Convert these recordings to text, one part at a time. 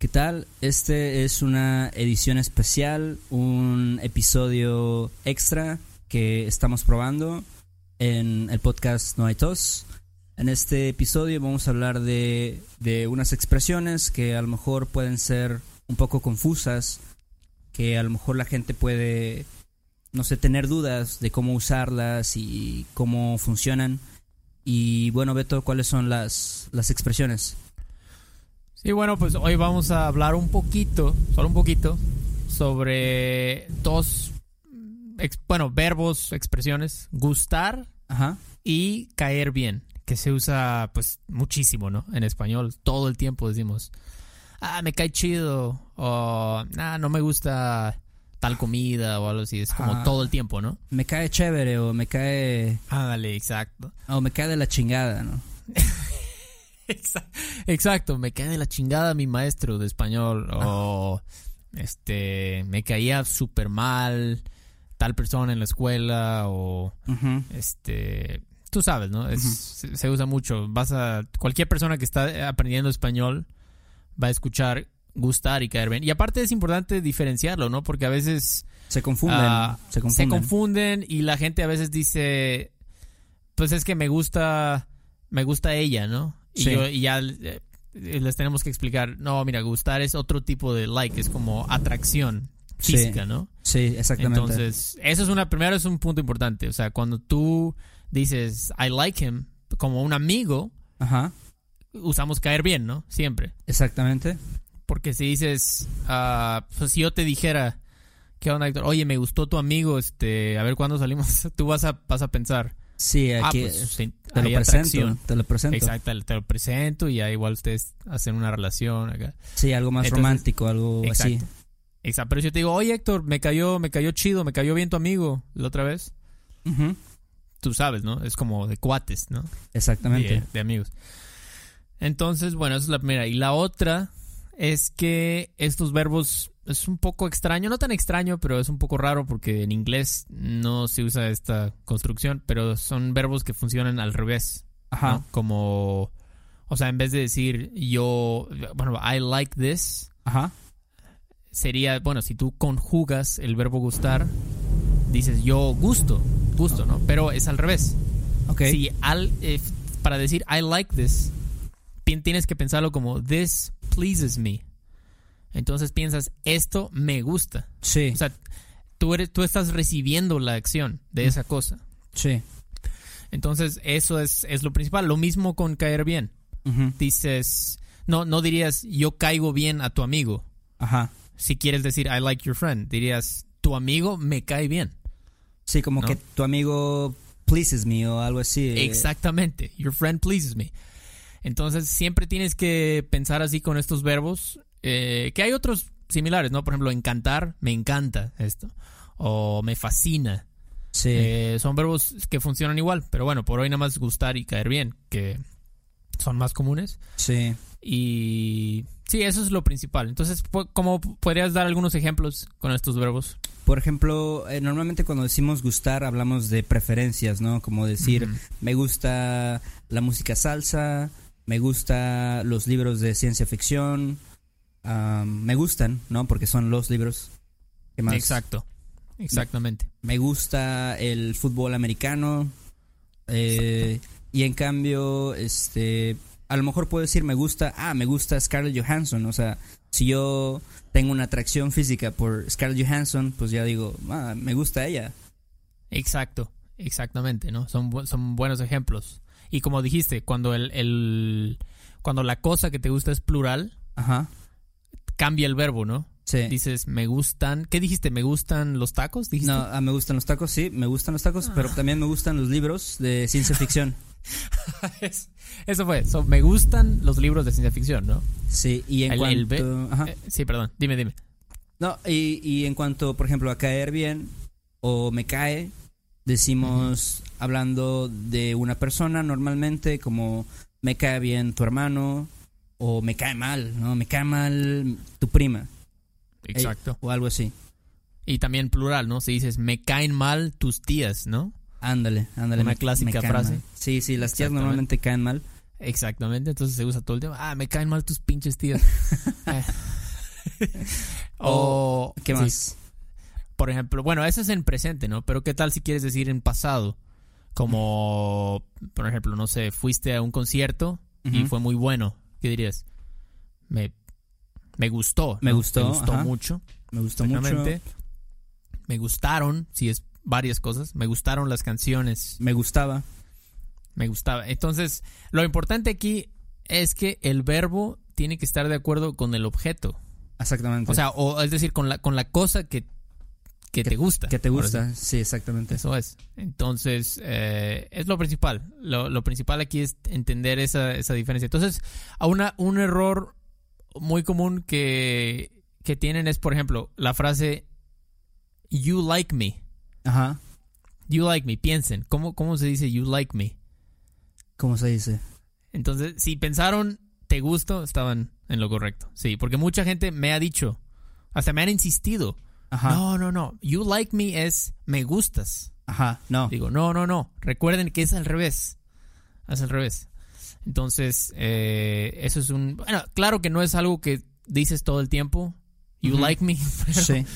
¿Qué tal? Este es una edición especial, un episodio extra que estamos probando en el podcast No hay tos. En este episodio vamos a hablar de, de unas expresiones que a lo mejor pueden ser un poco confusas, que a lo mejor la gente puede, no sé, tener dudas de cómo usarlas y cómo funcionan. Y bueno, Beto, ¿cuáles son las, las expresiones? Sí, bueno, pues hoy vamos a hablar un poquito, solo un poquito, sobre dos, ex- bueno, verbos, expresiones, gustar Ajá. y caer bien, que se usa pues muchísimo, ¿no? En español, todo el tiempo decimos, ah, me cae chido, o ah, no me gusta tal comida o algo así, es como Ajá. todo el tiempo, ¿no? Me cae chévere o me cae, Ándale, exacto. o me cae de la chingada, ¿no? Exa- Exacto, me cae de la chingada mi maestro de español o este me caía súper mal tal persona en la escuela o este tú sabes, ¿no? Es, se, se usa mucho. Vas a cualquier persona que está aprendiendo español va a escuchar gustar y caer bien. Y aparte es importante diferenciarlo, ¿no? Porque a veces Se confunden, Ah, se confunden. confunden y la gente a veces dice, pues es que me gusta, me gusta ella, ¿no? Y, Sí. yo- y ya eh, les tenemos que explicar, no, mira, gustar es otro tipo de like, es como atracción Sí. física, ¿no? Sí, exactamente. Entonces, eso es una, primero es un punto importante, o sea, cuando tú dices, I like him, como un amigo, Ajá, usamos caer bien, ¿no? Siempre. exactamente. Porque si dices, pues si yo te dijera, ¿qué onda, Héctor? Oye, me gustó tu amigo, este, a ver cuándo salimos, tú vas a, vas a pensar, Sí, ah, aquí pues sí, te lo presento, te lo presento. Exacto, te lo presento y ya igual ustedes hacen una relación acá. Sí, algo más Entonces, romántico, algo así. Exacto. Pero si yo te digo, oye Héctor, me cayó, me cayó chido, me cayó bien tu amigo la otra vez, Ujú, tú sabes, ¿no? Es como de cuates, ¿no? Exactamente. de, de amigos. Entonces, bueno, esa es la primera. Y la otra es que estos verbos es un poco extraño, no tan extraño, pero es un poco raro porque en inglés no se usa esta construcción, pero son verbos que funcionan al revés, Ajá, ¿no? Como, o sea, en vez de decir yo, bueno, I like this, ajá. sería, bueno, si tú conjugas el verbo gustar, dices yo gusto, gusto, ¿no? Pero es al revés. Ok. Si al, eh, para decir I like this, tienes que pensarlo como this pleases me. Entonces piensas esto me gusta. Sí, O sea, tú eres, tú estás recibiendo la acción de esa cosa. sí. Entonces eso es, es lo principal. Lo mismo con caer bien. Ujú, Dices, no, no dirías yo caigo bien a tu amigo. Ajá. Si quieres decir I like your friend, dirías tu amigo me cae bien. Sí, como ¿No? que tu amigo pleases me o algo así. Exactamente. Your friend pleases me. Entonces, siempre tienes que pensar así con estos verbos. eh, que hay otros similares, ¿no? Por ejemplo, encantar, me encanta esto. O me fascina. Sí, Eh, son verbos que funcionan igual. Pero bueno, por hoy nada más gustar y caer bien, que son más comunes. sí. Y sí, eso es lo principal. Entonces, ¿cómo podrías dar algunos ejemplos con estos verbos? Por ejemplo, eh, normalmente cuando decimos gustar hablamos de preferencias, ¿no? Como decir, me gusta la música salsa, me gusta los libros de ciencia ficción, me gustan, ¿no? Porque son los libros. ¿Qué más? Exacto. Exactamente. Me gusta el fútbol americano. eh, y en cambio, este, a lo mejor puedo decir me gusta, ah, me gusta Scarlett Johansson. O sea, si yo tengo una atracción física por Scarlett Johansson, pues ya digo, ah, me gusta ella. Exacto, exactamente, ¿no? Son, son buenos ejemplos. Y como dijiste, cuando el, el- cuando la cosa que te gusta es plural, Ajá. cambia el verbo, ¿no? Sí. Dices, me gustan, ¿qué dijiste? ¿Me gustan los tacos? ¿Dijiste? No, ah, me gustan los tacos, sí, me gustan los tacos, pero también me gustan los libros de ciencia ficción. Es- Eso fue, So, me gustan los libros de ciencia ficción, ¿no? Sí, y en El- cuanto... el ajá. Eh, sí, perdón, dime, dime. No, y, y en cuanto, por ejemplo, a caer bien o me cae, decimos hablando de una persona normalmente como me cae bien tu hermano o me cae mal, ¿no? Me cae mal tu prima Exacto. o algo así. Y también plural, ¿no? Si dices, me caen mal tus tías, ¿no? Ándale, ándale. Una me- clásica me frase. mal. Sí, sí, las tías normalmente caen mal. Exactamente, entonces se usa todo el tiempo. Ah, me caen mal tus pinches tíos. o, ¿Qué sí, más? por ejemplo, bueno, eso es en presente, ¿no? Pero ¿qué tal si quieres decir en pasado? Como, por ejemplo, no sé, fuiste a un concierto y fue muy bueno. ¿Qué dirías? Me, me gustó. Me ¿no? gustó, Me gustó ajá. mucho. Me gustó mucho. Me gustaron, si es varias cosas. Me gustaron las canciones. Me gustaba. Me gustaba. Entonces, lo importante aquí es que el verbo tiene que estar de acuerdo con el objeto. Exactamente. O sea, o es decir, con la, con la cosa que, que, te gusta. que te gusta. sí. Sí, exactamente. Eso es. Entonces, eh, es lo principal. Lo, lo principal aquí es entender esa, esa diferencia. Entonces, a una, un error muy común que, que tienen es, por ejemplo, la frase You like me. Ajá. You like me. Piensen. ¿Cómo, cómo se dice you like me? ¿Cómo se dice? Entonces, si pensaron te gusto, estaban en lo correcto. Sí, porque mucha gente me ha dicho, hasta me han insistido. Ajá. No, no, no. You like me es me gustas. Ajá. No. Digo, no, no, no. Recuerden que es al revés. Es al revés. Entonces, eh, eso es un... Bueno, claro que no es algo que dices todo el tiempo. You like me. Pero, Sí.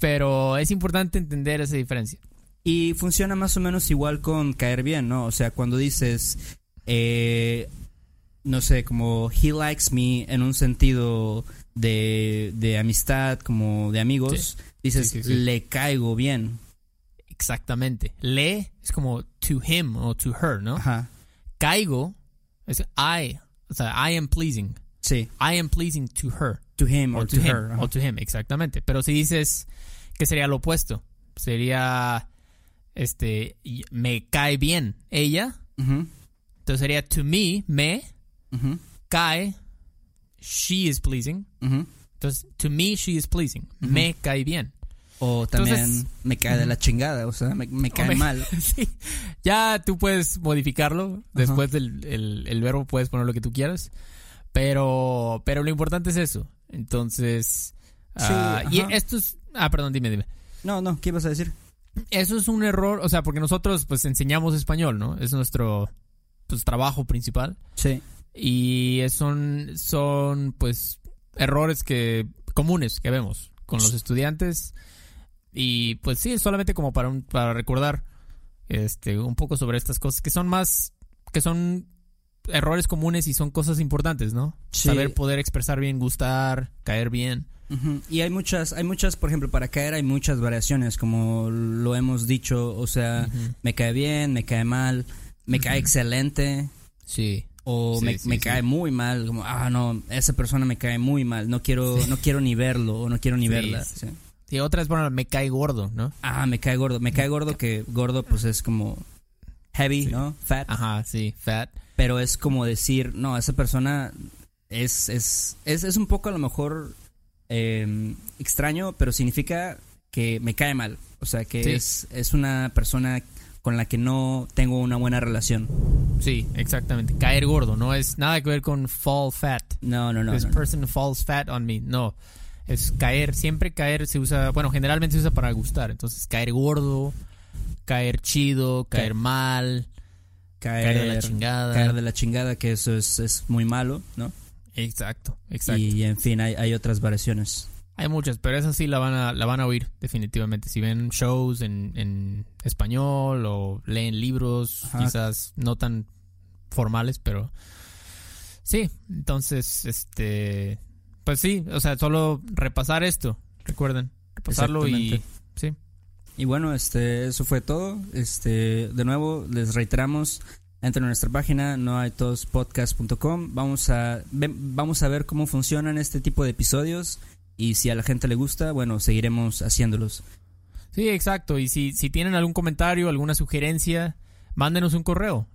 pero es importante entender esa diferencia. Y funciona más o menos igual con caer bien, ¿no? O sea, cuando dices, eh, no sé, como he likes me en un sentido de, de amistad, como de amigos, dices, Sí, sí, sí. le caigo bien. Exactamente. Le es como to him o to her, ¿no? Ajá. Caigo es I. O sea, I am pleasing. Sí. I am pleasing to her. To him or to, her. O to him, exactamente. Pero si dices que sería lo opuesto. Sería, este, me cae bien ella. Entonces sería to me, me, cae, she is pleasing. Entonces, to me, she is pleasing. Me cae bien. O también Entonces- me cae de la chingada, o sea, me, me cae me- mal. sí. Ya tú puedes modificarlo. Después del el, el verbo puedes poner lo que tú quieras. Pero, pero lo importante es eso. Entonces, ah, y ajá. esto es... Ah, perdón, dime, dime. No, no, ¿qué ibas a decir? Eso es un error, o sea, porque nosotros pues enseñamos español, ¿no? Es nuestro pues, trabajo principal. Sí. Y son, son pues errores que comunes que vemos con los estudiantes. Y pues sí, solamente como para, un- para recordar este, un poco sobre estas cosas que son más, que son errores comunes y son cosas importantes, ¿no? Sí. Saber poder expresar bien, gustar, caer bien. Y hay muchas, hay muchas, por ejemplo, para caer hay muchas variaciones, como lo hemos dicho, o sea, me cae bien, me cae mal, me cae excelente, Sí. O Sí, me, sí, me sí. cae muy mal, como, ah, no, esa persona me cae muy mal, no quiero, no quiero ni verlo, o no quiero ni verla. sí. otra es, bueno, me cae gordo, ¿no? Ah, me cae gordo, me cae gordo que gordo pues es como heavy. ¿no? Fat, Ajá, sí, fat. pero es como decir, no, esa persona es, es, es, es un poco a lo mejor eh, extraño, pero significa que me cae mal. O sea, que es, es una persona con la que no tengo una buena relación. Sí, exactamente. Caer gordo, no es nada que ver con fall fat. No, no, no. This no, no. person falls fat on me. No. Es caer, siempre caer se usa, bueno, generalmente se usa para gustar. Entonces, caer gordo, caer chido, caer Caer- mal, Caer, caer, de la chingada. caer de la chingada, que eso es, es muy malo, ¿no? Exacto, exacto. Y en fin, hay, hay otras variaciones. Hay muchas, pero esa sí la van a, la van a oír definitivamente. Si ven shows en, en español o leen libros, Ajá. quizás no tan formales, pero sí. Entonces, este, pues sí, o sea, solo repasar esto, recuerden, repasarlo y sí. Y bueno, este, eso fue todo. Este, de nuevo, les reiteramos, entren a nuestra página noaitospodcast.com. Vamos a vamos a ver cómo funcionan este tipo de episodios y si a la gente le gusta, bueno, seguiremos haciéndolos. Sí, exacto. Y si, si tienen algún comentario, alguna sugerencia, mándenos un correo.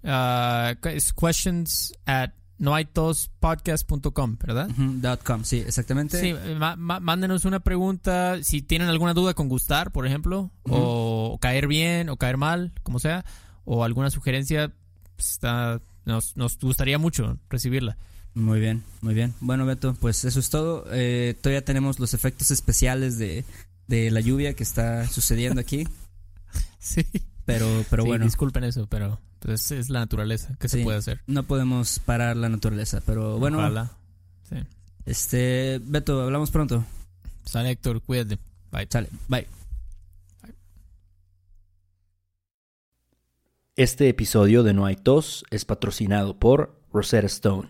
Es questions at noaitospodcast.com, ¿verdad? Dot .com, sí, exactamente. Sí, mándenos una pregunta. Si tienen alguna duda con gustar, por ejemplo, o caer bien, o caer mal, como sea, o alguna sugerencia, pues, está, nos, nos gustaría mucho recibirla. Muy bien, muy bien. Bueno, Beto, pues eso es todo. Eh, todavía tenemos los efectos especiales de, de la lluvia que está sucediendo aquí. Sí. pero, pero Sí, bueno, disculpen eso, pero pues, es la naturaleza que Sí. se puede hacer. no podemos parar la naturaleza. Pero bueno, Ojalá. Sí. este, Beto, hablamos pronto. Sale Héctor, cuídate. Bye. Sale, bye. Este episodio de No hay tos es patrocinado por Rosetta Stone.